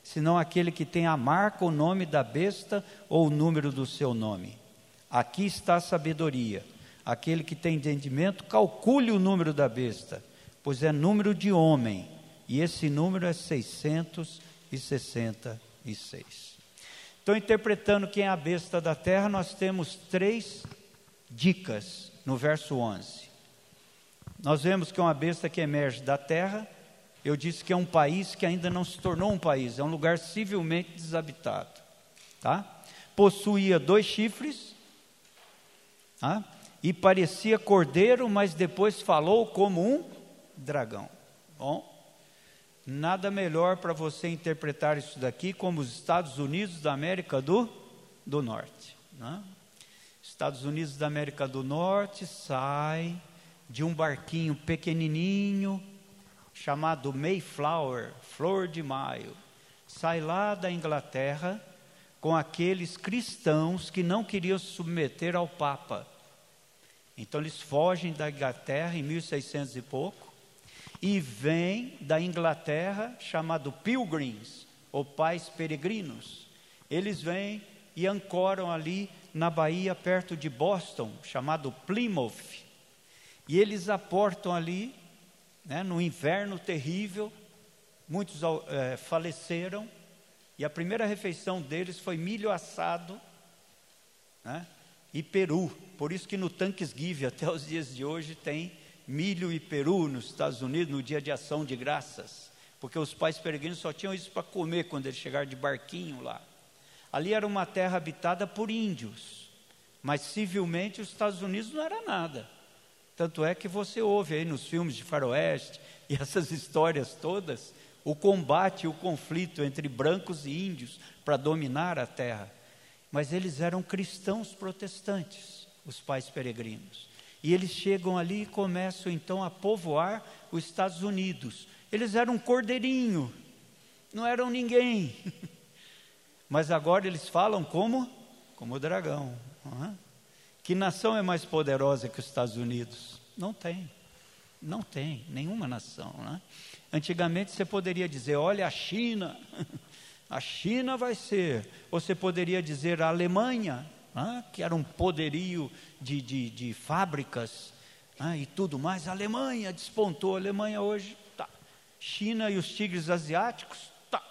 senão aquele que tem a marca, o nome da besta ou o número do seu nome. Aqui está a sabedoria. Aquele que tem entendimento, calcule o número da besta, pois é número de homem, e esse número é 666. Então, interpretando quem é a besta da terra, nós temos três dicas no verso 11. Nós vemos que é uma besta que emerge da terra, eu disse que é um país que ainda não se tornou um país, é um lugar civilmente desabitado. Tá? Possuía dois chifres tá? e parecia cordeiro, mas depois falou como um dragão. Bom, nada melhor para você interpretar isso daqui como os Estados Unidos da América do, do Norte. Né? Estados Unidos da América do Norte sai de um barquinho pequenininho chamado Mayflower, Flor de Maio, sai lá da Inglaterra com aqueles cristãos que não queriam se submeter ao Papa. Então eles fogem da Inglaterra em 1600 e pouco e vêm da Inglaterra chamado Pilgrims, ou pais peregrinos. Eles vêm e ancoram ali na Bahia perto de Boston, chamado Plymouth. E eles aportam ali né, no inverno terrível, muitos é, faleceram, e a primeira refeição deles foi milho assado, né, e peru. Por isso que no Thanksgiving, até os dias de hoje, tem milho e peru nos Estados Unidos, no dia de ação de graças. Porque os pais peregrinos só tinham isso para comer quando eles chegaram de barquinho lá. Ali era uma terra habitada por índios, mas civilmente os Estados Unidos não era nada. Tanto é que você ouve aí nos filmes de faroeste e essas histórias todas, o combate o conflito entre brancos e índios para dominar a terra. Mas eles eram cristãos protestantes, os pais peregrinos. E eles chegam ali e começam então a povoar os Estados Unidos. Eles eram um cordeirinho, não eram ninguém. Mas agora eles falam como? Como dragão. É? Que nação é mais poderosa que os Estados Unidos? Não tem. Não tem nenhuma nação. Né? Antigamente você poderia dizer: olha a China, a China vai ser. Ou você poderia dizer a Alemanha, né? que era um poderio de, de, de fábricas né? e tudo mais. A Alemanha despontou. A Alemanha hoje, tá. China e os tigres asiáticos, tá.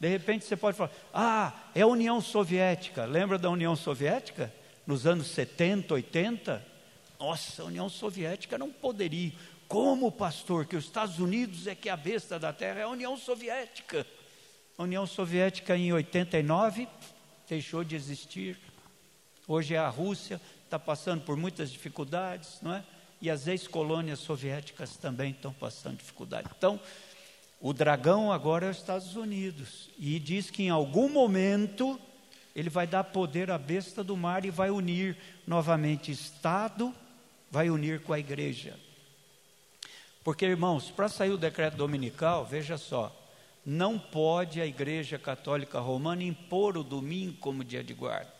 De repente você pode falar: ah, é a União Soviética. Lembra da União Soviética? Nos anos 70, 80? Nossa, a União Soviética era um poderio. Como, pastor, que os Estados Unidos é que a besta da terra é a União Soviética. A União Soviética em 89 deixou de existir. Hoje é a Rússia, está passando por muitas dificuldades, não é? E as ex-colônias soviéticas também estão passando dificuldade. Então, o dragão agora é os Estados Unidos. E diz que em algum momento ele vai dar poder à besta do mar e vai unir novamente Estado, vai unir com a igreja. Porque, irmãos, para sair o decreto dominical, veja só, não pode a Igreja Católica Romana impor o domingo como dia de guarda,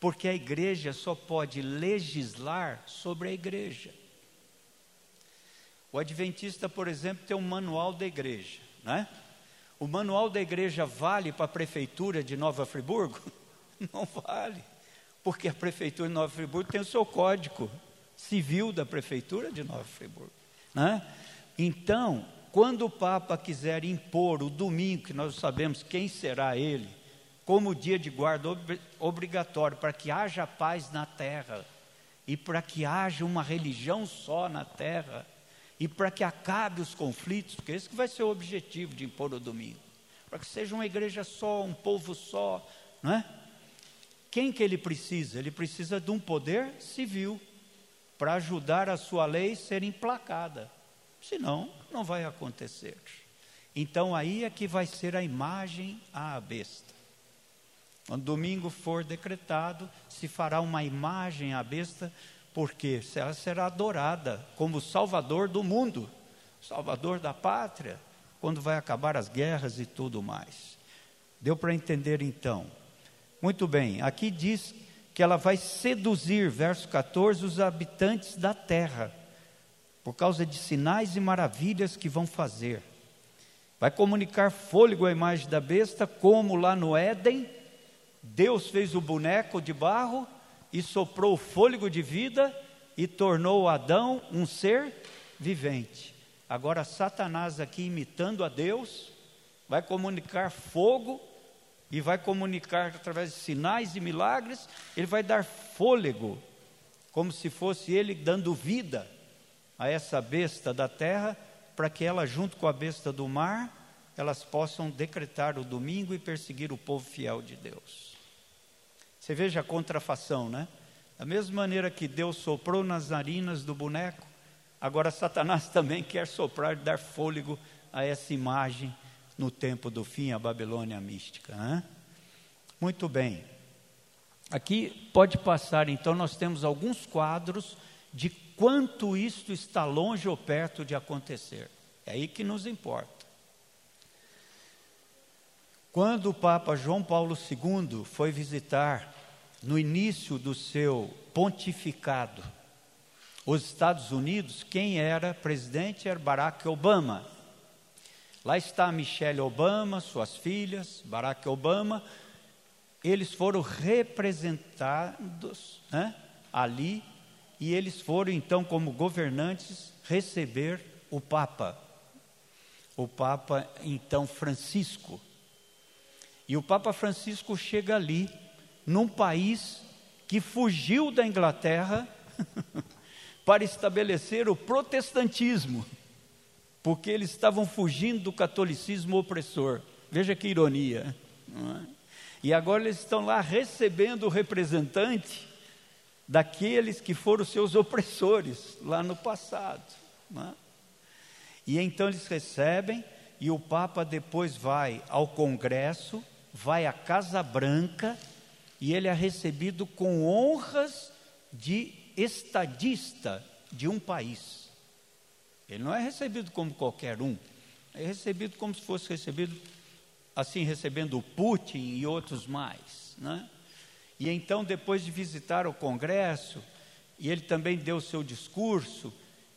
porque a igreja só pode legislar sobre a igreja. O adventista, por exemplo, tem um manual da igreja, né? O manual da igreja vale para a prefeitura de Nova Friburgo? Não vale, porque a prefeitura de Nova Friburgo tem o seu código civil da prefeitura de Nova Friburgo, né? Então, quando o Papa quiser impor o domingo, que nós sabemos quem será ele, como dia de guarda obrigatório, para que haja paz na terra, e para que haja uma religião só na terra, e para que acabe os conflitos, porque esse que vai ser o objetivo de impor o domingo, para que seja uma igreja só, um povo só, não é? Quem que ele precisa? Ele precisa de um poder civil para ajudar a sua lei ser emplacada. Senão, não vai acontecer. Então aí é que vai ser a imagem à besta. Quando domingo for decretado, se fará uma imagem à besta, porque ela será adorada como Salvador do mundo, Salvador da pátria, quando vai acabar as guerras e tudo mais. Deu para entender então? Muito bem, aqui diz que ela vai seduzir, verso 14, os habitantes da terra por causa de sinais e maravilhas que vão fazer. Vai comunicar fôlego à imagem da besta, como lá no Éden, Deus fez o boneco de barro e soprou o fôlego de vida e tornou Adão um ser vivente. Agora, Satanás, aqui imitando a Deus, vai comunicar fogo e vai comunicar através de sinais e milagres, ele vai dar fôlego, como se fosse ele dando vida a essa besta da terra, para que ela, junto com a besta do mar, elas possam decretar o domingo e perseguir o povo fiel de Deus. Você veja a contrafação, né? Da mesma maneira que Deus soprou nas narinas do boneco, agora Satanás também quer soprar e dar fôlego a essa imagem no tempo do fim, a Babilônia mística. Muito bem. Aqui pode passar, então, nós temos alguns quadros de quanto isto está longe ou perto de acontecer. É aí que nos importa. Quando o Papa João Paulo II foi visitar, no início do seu pontificado, os Estados Unidos, quem era presidente era Barack Obama. Lá está Michelle Obama, suas filhas, Barack Obama. Eles foram representados né, ali e eles foram então, como governantes, receber o Papa. O Papa, então, Francisco. E o Papa Francisco chega ali, num país que fugiu da Inglaterra para estabelecer o protestantismo, porque eles estavam fugindo do catolicismo opressor. Veja que ironia. É? E agora eles estão lá recebendo o representante daqueles que foram seus opressores lá no passado. É? E então eles recebem, e o Papa depois vai ao Congresso, vai à Casa Branca, e ele é recebido com honras de estadista de um país. Ele não é recebido como qualquer um, é recebido como se fosse recebido, assim, recebendo o Putin e outros mais. Né? E então, depois de visitar o Congresso, e ele também deu seu discurso,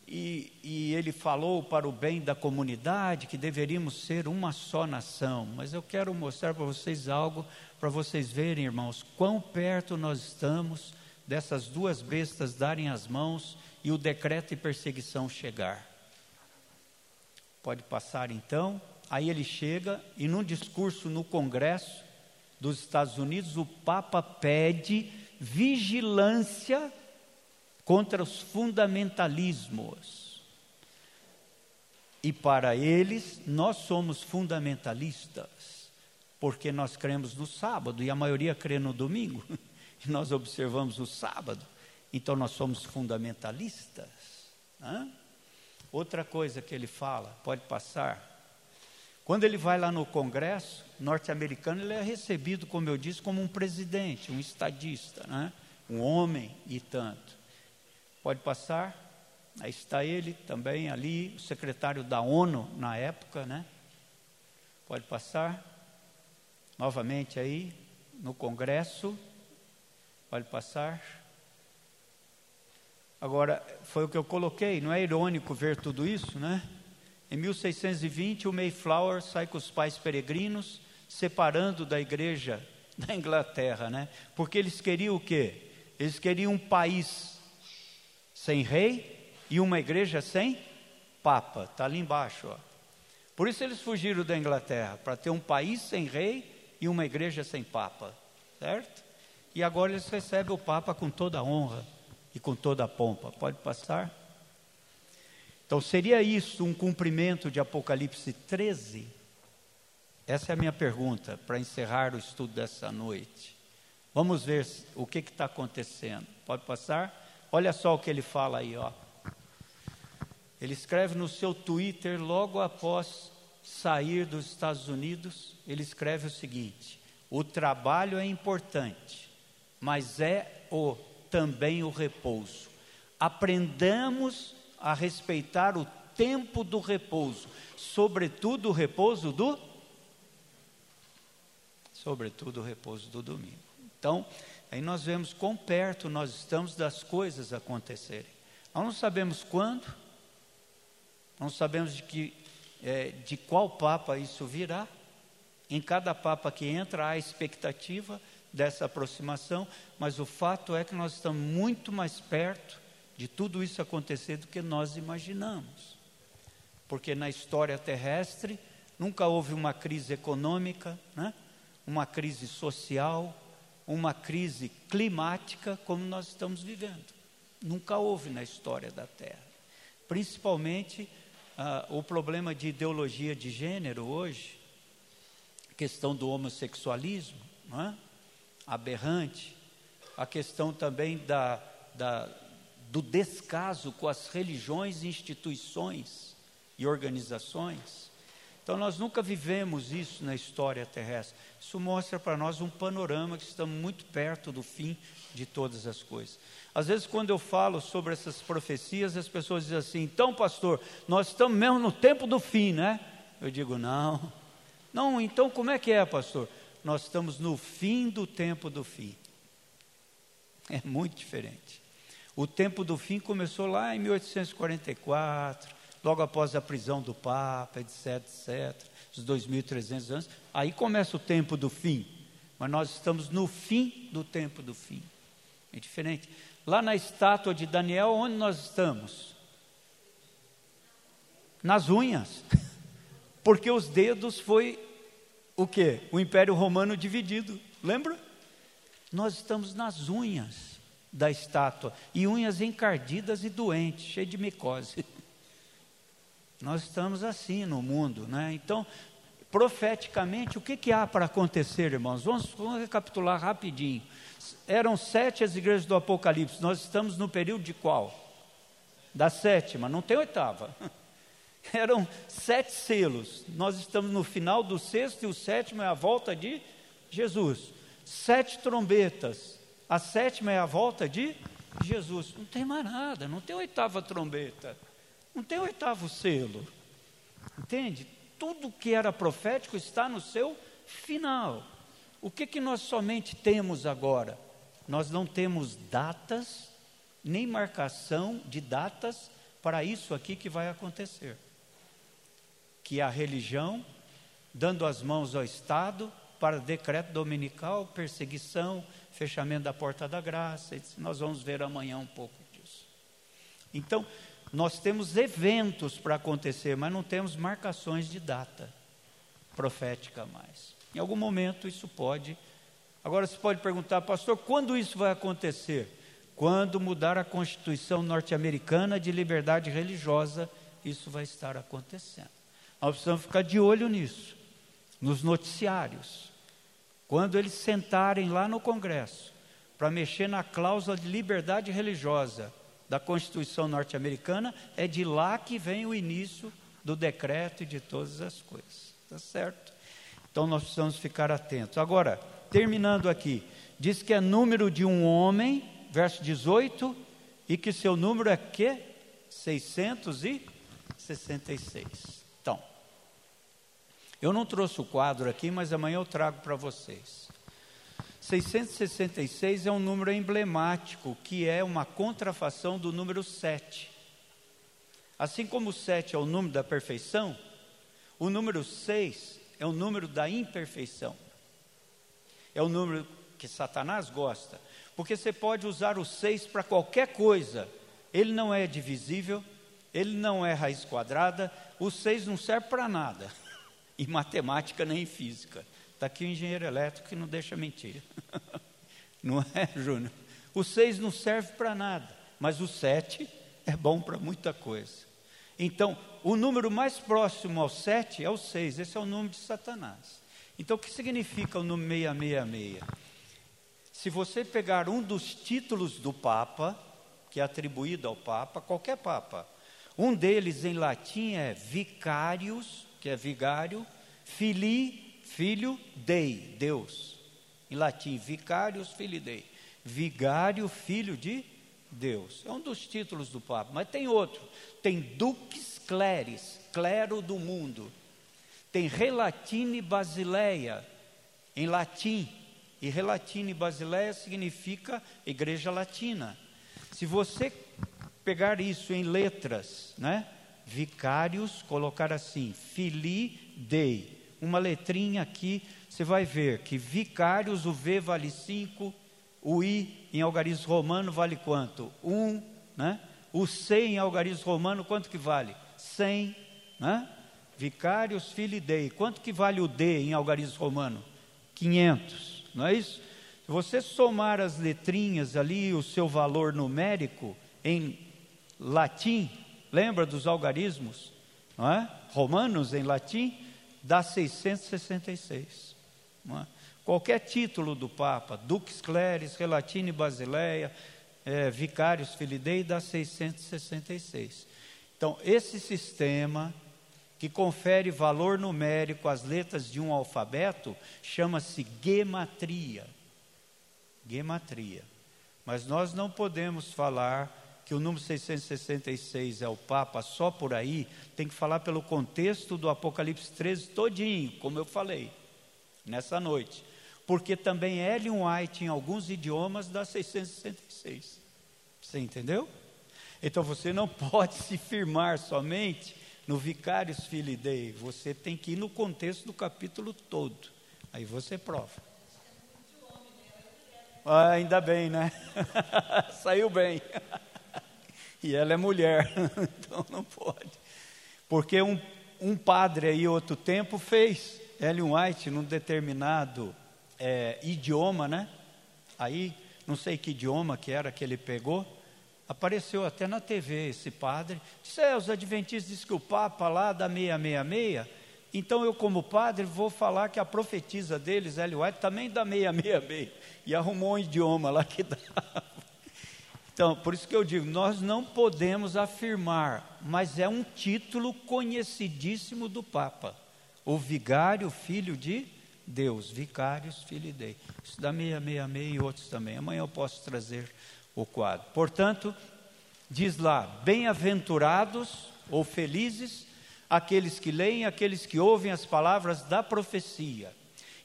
e, e, ele falou para o bem da comunidade que deveríamos ser uma só nação. Mas eu quero mostrar para vocês algo, para vocês verem, irmãos, quão perto nós estamos dessas duas bestas darem as mãos e o decreto de perseguição chegar. Pode passar então. Aí ele chega e, num discurso no Congresso dos Estados Unidos, o Papa pede vigilância contra os fundamentalismos. E para eles, nós somos fundamentalistas, porque nós cremos no sábado e a maioria crê no domingo, e nós observamos o sábado, então nós somos fundamentalistas. Hã? Outra coisa que ele fala, pode passar. Quando ele vai lá no Congresso norte-americano, ele é recebido, como eu disse, como um presidente, um estadista, né? um homem e tanto. Pode passar. Aí está ele também ali, o secretário da ONU na época, né? Pode passar. Novamente aí, no Congresso. Pode passar. Agora, foi o que eu coloquei, não é irônico ver tudo isso, né? Em 1620, o Mayflower sai com os pais peregrinos, separando da igreja da Inglaterra, né? Porque eles queriam o quê? Eles queriam um país sem rei e uma igreja sem papa. Está ali embaixo. Ó. Por isso eles fugiram da Inglaterra, para ter um país sem rei e uma igreja sem papa. Certo? E agora eles recebem o papa com toda a honra e com toda a pompa. Pode passar? Então seria isso um cumprimento de Apocalipse 13? Essa é a minha pergunta para encerrar o estudo dessa noite. Vamos ver o que está acontecendo. Pode passar? Olha só o que ele fala aí, ó. Ele escreve no seu Twitter logo após sair dos Estados Unidos, ele escreve o seguinte: o trabalho é importante, mas é o também o repouso. Aprendamos a respeitar o tempo do repouso, sobretudo o repouso do sobretudo o repouso do domingo. Então, Aí nós vemos quão perto nós estamos das coisas acontecerem. Nós não sabemos quando, não sabemos de, que, é, de qual Papa isso virá. Em cada Papa que entra há expectativa dessa aproximação, mas o fato é que nós estamos muito mais perto de tudo isso acontecer do que nós imaginamos. Porque na história terrestre nunca houve uma crise econômica, né? uma crise social, uma crise climática como nós estamos vivendo. Nunca houve na história da Terra. Principalmente ah, o problema de ideologia de gênero hoje, questão do homossexualismo, não é? Aberrante, a questão também da, da, do descaso com as religiões, instituições e organizações. Então, nós nunca vivemos isso na história terrestre. Isso mostra para nós um panorama que estamos muito perto do fim de todas as coisas. Às vezes, quando eu falo sobre essas profecias, as pessoas dizem assim: então, pastor, nós estamos mesmo no tempo do fim, né? Eu digo: não. Não, então como é que é, pastor? Nós estamos no fim do tempo do fim. É muito diferente. O tempo do fim começou lá em 1844, logo após a prisão do Papa, etc, etc, os 2.300 anos, aí começa o tempo do fim, mas nós estamos no fim do tempo do fim, é diferente. Lá na estátua de Daniel, onde nós estamos? Nas unhas, porque os dedos foi o que? O Império Romano dividido, lembra? Nós estamos nas unhas da estátua, e unhas encardidas e doentes, cheias de micose. Nós estamos assim no mundo, né? Então, profeticamente, o que, que há para acontecer, irmãos? Vamos, vamos recapitular rapidinho. Eram sete as igrejas do Apocalipse, nós estamos no período de qual? Da sétima, não tem oitava. Eram sete selos, nós estamos no final do sexto e o sétimo é a volta de Jesus. Sete trombetas, a sétima é a volta de Jesus. Não tem mais nada, não tem oitava trombeta, não tem oitavo selo. Entende? Tudo que era profético está no seu final. O que, que nós somente temos agora? Nós não temos datas, nem marcação de datas para isso aqui que vai acontecer. Que a religião, dando as mãos ao Estado, para decreto dominical, perseguição, fechamento da porta da graça. Nós vamos ver amanhã um pouco disso. Então, nós temos eventos para acontecer, mas não temos marcações de data profética mais. Em algum momento isso pode. Agora você pode perguntar, pastor, quando isso vai acontecer? Quando mudar a Constituição norte-americana de liberdade religiosa, isso vai estar acontecendo. Nós precisamos ficar de olho nisso, nos noticiários. Quando eles sentarem lá no Congresso para mexer na cláusula de liberdade religiosa da Constituição norte-americana, é de lá que vem o início do decreto e de todas as coisas. Tá certo? Então nós precisamos ficar atentos. Agora, terminando aqui, diz que é número de um homem, verso 18, e que seu número é que 666. Eu não trouxe o quadro aqui, mas amanhã eu trago para vocês. 666 é um número emblemático, que é uma contrafação do número 7. Assim como o 7 é o número da perfeição, o número 6 é o número da imperfeição. É o número que Satanás gosta, porque você pode usar o 6 para qualquer coisa. Ele não é divisível, ele não é raiz quadrada, o 6 não serve para nada em matemática nem em física. Está aqui o engenheiro elétrico que não deixa mentir. não é, Júnior? O 6 não serve para nada, mas o 7 é bom para muita coisa. Então, o número mais próximo ao 7 é o 6, esse é o número de Satanás. Então, o que significa o número 666? Se você pegar um dos títulos do Papa, que é atribuído ao Papa, qualquer Papa, um deles em latim é Vicarius que é vigário, fili, filho, dei, Deus. Em latim, vicarius filii dei. Vigário, filho de Deus. É um dos títulos do Papa, mas tem outro. Tem dux cleris, clero do mundo. Tem relatine basileia, em latim. E relatine basileia significa igreja latina. Se você pegar isso em letras, né? Vicários, colocar assim, fili dei. Uma letrinha aqui, você vai ver que vicários, o V vale 5, o I em algarismo romano vale quanto? 1, um, né? O C em algarismo romano, quanto que vale? 100, né? Vicários, fili dei. Quanto que vale o D em algarismo romano? 500, não é isso? Se você somar as letrinhas ali, o seu valor numérico em latim, Lembra dos algarismos? Não é? Romanos em latim dá 666. É? Qualquer título do Papa, Dux Cleris, Relatine Basileia, é, Vicários Filidei, dá 666. Então, esse sistema que confere valor numérico às letras de um alfabeto chama-se gematria. Gematria. Mas nós não podemos falar que o número 666 é o Papa só por aí, tem que falar pelo contexto do Apocalipse 13 todinho, como eu falei, nessa noite. Porque também Ellen White, em alguns idiomas, dá 666. Você entendeu? Então você não pode se firmar somente no Vicários Filii Dei, você tem que ir no contexto do capítulo todo. Aí você prova. Ah, ainda bem, né? Saiu bem. e ela é mulher, então não pode. Porque um, um padre aí, outro tempo, fez Ellen White num determinado é, idioma, né? Aí, não sei que idioma que era que ele pegou, apareceu até na TV esse padre. Disse: é, os adventistas dizem que o Papa lá da 666, então eu, como padre, vou falar que a profetisa deles, Ellen White, também dá 666. E arrumou um idioma lá que dava. Então, por isso que eu digo, nós não podemos afirmar, mas é um título conhecidíssimo do Papa. O vigário, filho de Deus, vicários, filho de Deus. Isso dá 666 e outros também. Amanhã eu posso trazer o quadro. Portanto, diz lá: bem-aventurados ou felizes aqueles que leem, aqueles que ouvem as palavras da profecia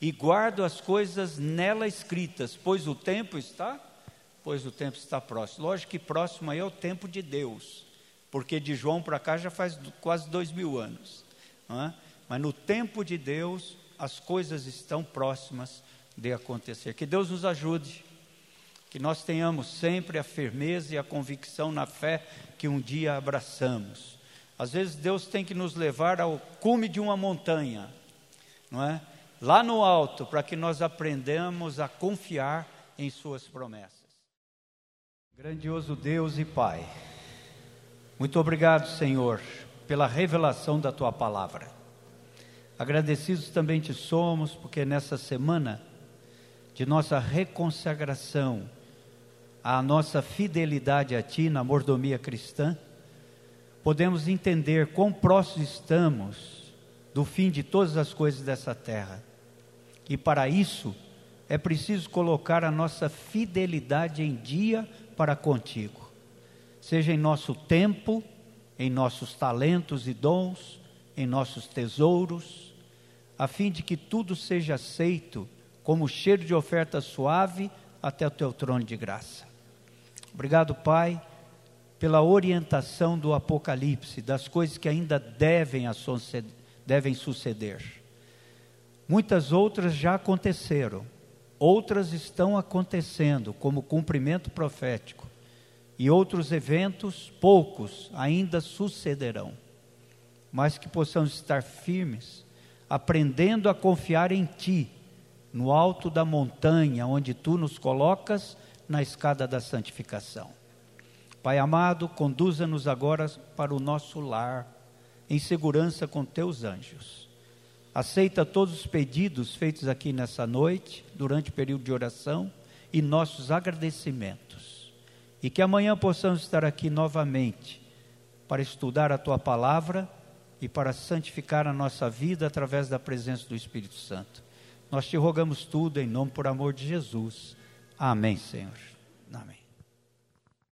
e guardam as coisas nela escritas, pois o tempo está, pois o tempo está próximo. Lógico que próximo aí é o tempo de Deus, porque de João para cá já faz quase dois mil anos. É? Mas no tempo de Deus, as coisas estão próximas de acontecer. Que Deus nos ajude que nós tenhamos sempre a firmeza e a convicção na fé que um dia abraçamos. Às vezes Deus tem que nos levar ao cume de uma montanha, não é? Lá no alto, para que nós aprendamos a confiar em Suas promessas. Grandioso Deus e Pai, muito obrigado, Senhor, pela revelação da Tua palavra. Agradecidos também te somos, porque nessa semana de nossa reconsagração, a nossa fidelidade a Ti na mordomia cristã, podemos entender quão próximos estamos do fim de todas as coisas dessa terra. E para isso é preciso colocar a nossa fidelidade em dia para contigo, seja em nosso tempo, em nossos talentos e dons, em nossos tesouros, a fim de que tudo seja aceito como cheiro de oferta suave até o teu trono de graça. Obrigado, Pai, pela orientação do Apocalipse, das coisas que ainda devem, devem suceder. Muitas outras já aconteceram, outras estão acontecendo, como cumprimento profético, e outros eventos, poucos, ainda sucederão. Mas que possamos estar firmes, aprendendo a confiar em Ti, no alto da montanha onde Tu nos colocas na escada da santificação. Pai amado, conduza-nos agora para o nosso lar, em segurança com teus anjos. Aceita todos os pedidos feitos aqui nessa noite, durante o período de oração, e nossos agradecimentos. E que amanhã possamos estar aqui novamente para estudar a tua palavra e para santificar a nossa vida através da presença do Espírito Santo. Nós te rogamos tudo em nome por amor de Jesus. Amém, Senhor. Amém.